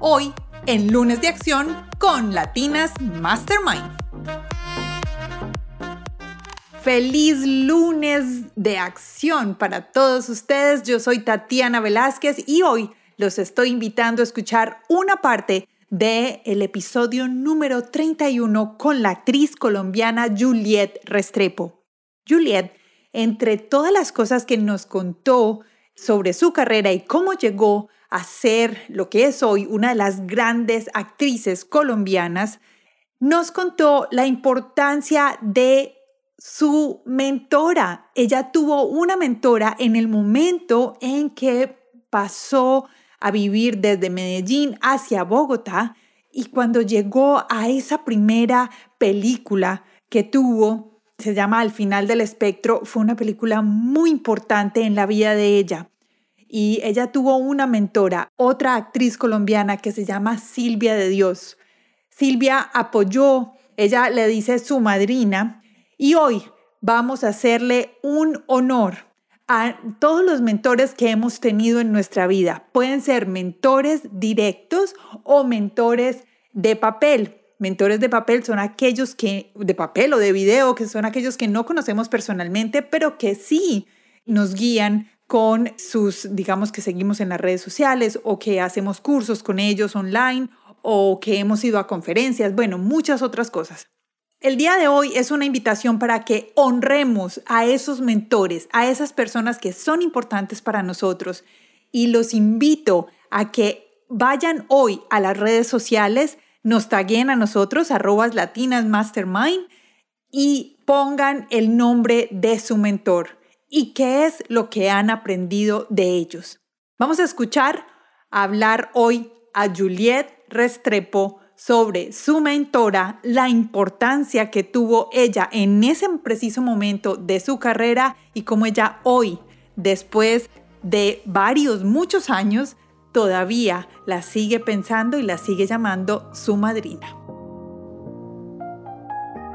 hoy en Lunes de Acción con Latinas Mastermind. Feliz lunes de acción para todos ustedes. Yo soy Tatiana Velázquez y hoy los estoy invitando a escuchar una parte del el episodio número 31 con la actriz colombiana Juliette Restrepo. Juliette, entre todas las cosas que nos contó sobre su carrera y cómo llegó a ser lo que es hoy una de las grandes actrices colombianas, nos contó la importancia de su mentora. Ella tuvo una mentora en el momento en que pasó a vivir desde Medellín hacia Bogotá y cuando llegó a esa primera película que tuvo, se llama Al final del espectro, fue una película muy importante en la vida de ella. Y ella tuvo una mentora, otra actriz colombiana que se llama Silvia de Dios. Silvia apoyó, ella le dice su madrina, y hoy vamos a hacerle un honor a todos los mentores que hemos tenido en nuestra vida. Pueden ser mentores directos o mentores de papel. Mentores de papel son aquellos que, de papel o de video, que son aquellos que no conocemos personalmente, pero que sí nos guían con sus, digamos que seguimos en las redes sociales o que hacemos cursos con ellos online o que hemos ido a conferencias, bueno, muchas otras cosas. El día de hoy es una invitación para que honremos a esos mentores, a esas personas que son importantes para nosotros y los invito a que vayan hoy a las redes sociales, nos taguen a nosotros, arrobas y pongan el nombre de su mentor y qué es lo que han aprendido de ellos. Vamos a escuchar hablar hoy a Juliette Restrepo sobre su mentora, la importancia que tuvo ella en ese preciso momento de su carrera y cómo ella hoy, después de varios, muchos años, todavía la sigue pensando y la sigue llamando su madrina.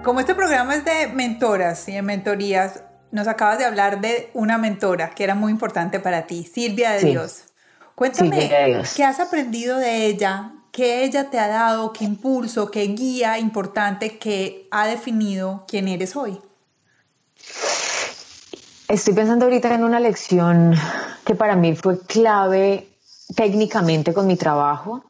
Como este programa es de mentoras y de mentorías, nos acabas de hablar de una mentora que era muy importante para ti, Silvia de Dios. Cuéntame, ¿qué has aprendido de ella ¿Qué ella te ha dado? ¿Qué impulso? ¿Qué guía importante que ha definido quién eres hoy? Estoy pensando ahorita en una lección que para mí fue clave técnicamente con mi trabajo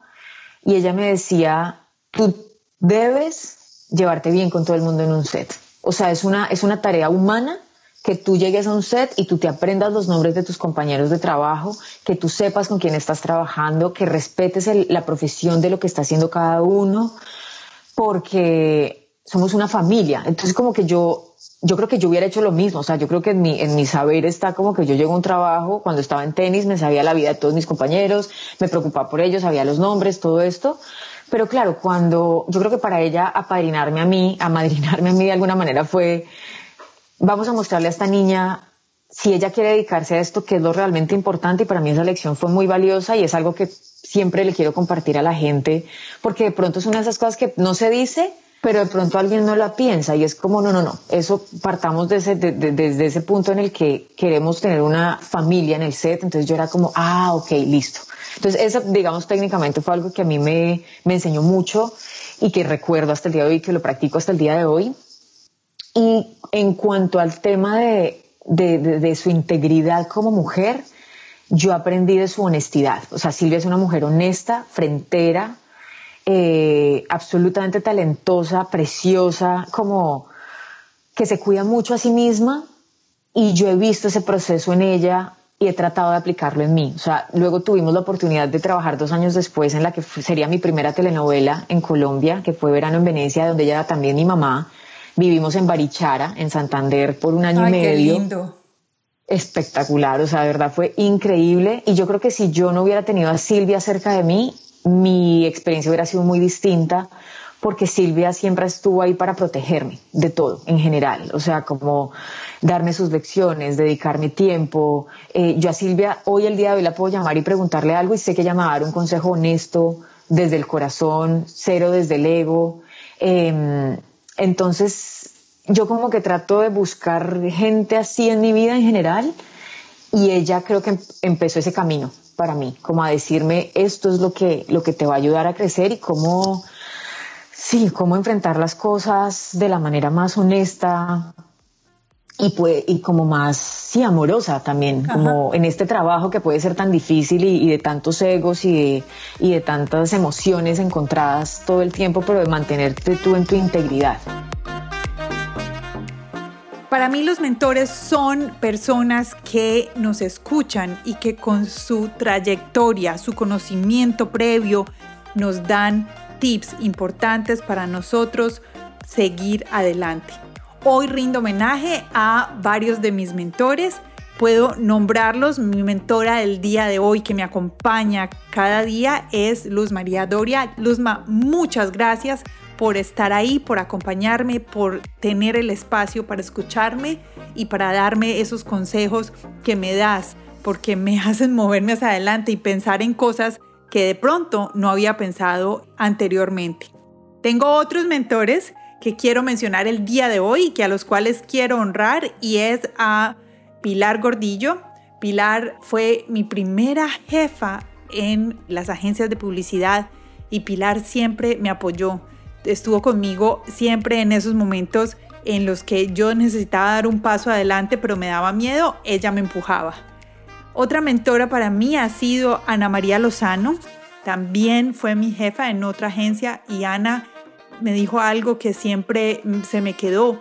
y ella me decía, tú debes llevarte bien con todo el mundo en un set. O sea, es una, es una tarea humana que tú llegues a un set y tú te aprendas los nombres de tus compañeros de trabajo, que tú sepas con quién estás trabajando, que respetes la profesión de lo que está haciendo cada uno, porque somos una familia. Entonces como que yo, yo creo que yo hubiera hecho lo mismo, o sea, yo creo que en mi, en mi saber está como que yo llego a un trabajo, cuando estaba en tenis me sabía la vida de todos mis compañeros, me preocupaba por ellos, sabía los nombres, todo esto. Pero claro, cuando yo creo que para ella apadrinarme a mí, amadrinarme a mí de alguna manera fue vamos a mostrarle a esta niña si ella quiere dedicarse a esto, que es lo realmente importante y para mí esa lección fue muy valiosa y es algo que siempre le quiero compartir a la gente, porque de pronto es una de esas cosas que no se dice, pero de pronto alguien no la piensa y es como, no, no, no, eso partamos desde, desde ese punto en el que queremos tener una familia en el set, entonces yo era como, ah, ok, listo. Entonces eso, digamos, técnicamente fue algo que a mí me, me enseñó mucho y que recuerdo hasta el día de hoy, que lo practico hasta el día de hoy. Y en cuanto al tema de, su integridad como mujer, yo aprendí de su honestidad. O sea, Silvia es una mujer honesta, frentera, eh, absolutamente talentosa, preciosa, como que se cuida mucho a sí misma y yo he visto ese proceso en ella y he tratado de aplicarlo en mí. O sea, luego tuvimos la oportunidad de trabajar dos años después en la que sería mi primera telenovela en Colombia, que fue Verano en Venecia, donde ella era también mi mamá. Vivimos en Barichara, en Santander, por un año y medio. Qué lindo. Espectacular, o sea, de verdad fue increíble. Y yo creo que si yo no hubiera tenido a Silvia cerca de mí, mi experiencia hubiera sido muy distinta porque Silvia siempre estuvo ahí para protegerme de todo en general, o sea, como darme sus lecciones, dedicarme tiempo. Eh, yo a Silvia hoy el día de hoy la puedo llamar y preguntarle algo y sé que ella me va a dar un consejo honesto, desde el corazón, cero desde el ego. Em, entonces, yo como que trato de buscar gente así en mi vida en general y ella creo que em, empezó ese camino para mí, como a decirme esto es lo que, lo que te va a ayudar a crecer y cómo, sí, cómo enfrentar las cosas de la manera más honesta, y, puede, y como más, sí, amorosa también, como en este trabajo que puede ser tan difícil y, de tantos egos y de, y de tantas emociones encontradas todo el tiempo, pero de mantenerte tú en tu integridad. Para mí los mentores son personas que nos escuchan y que con su trayectoria, su conocimiento previo, nos dan tips importantes para nosotros seguir adelante. Hoy rindo homenaje a varios de mis mentores. Puedo nombrarlos. Mi mentora del día de hoy que me acompaña cada día es Luz María Doria. Luzma, muchas gracias por estar ahí, por acompañarme, por tener el espacio para escucharme y para darme esos consejos que me das, porque me hacen moverme hacia adelante y pensar en cosas que de pronto no había pensado anteriormente. Tengo otros mentores que quiero mencionar el día de hoy que a los cuales quiero honrar y es a Pilar Gordillo. Pilar fue mi primera jefa en las agencias de publicidad y Pilar siempre me apoyó. Estuvo conmigo siempre en esos momentos en los que yo necesitaba dar un paso adelante pero me daba miedo, ella me empujaba. Otra mentora para mí ha sido Ana María Lozano. También fue mi jefa en otra agencia y Ana me dijo algo que siempre se me quedó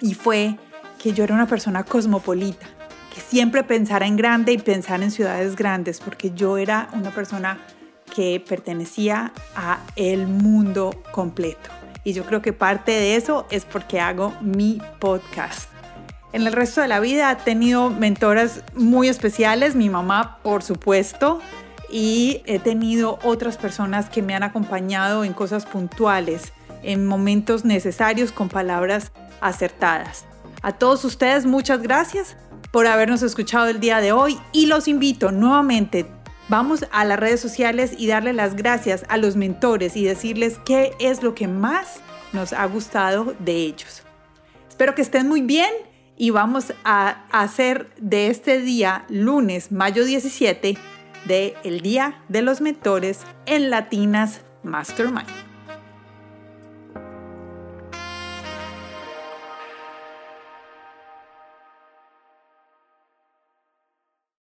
y fue que yo era una persona cosmopolita, que siempre pensara en grande y pensara en ciudades grandes, porque yo era una persona que pertenecía a el mundo completo. Y yo creo que parte de eso es porque hago mi podcast. En el resto de la vida he tenido mentoras muy especiales, mi mamá por supuesto, y he tenido otras personas que me han acompañado en cosas puntuales en momentos necesarios con palabras acertadas. A todos ustedes muchas gracias por habernos escuchado el día de hoy y los invito nuevamente, vamos a las redes sociales y darle las gracias a los mentores y decirles qué es lo que más nos ha gustado de ellos. Espero que estén muy bien y vamos a hacer de este día, lunes, mayo 17, de el Día de los Mentores en Latinas Mastermind.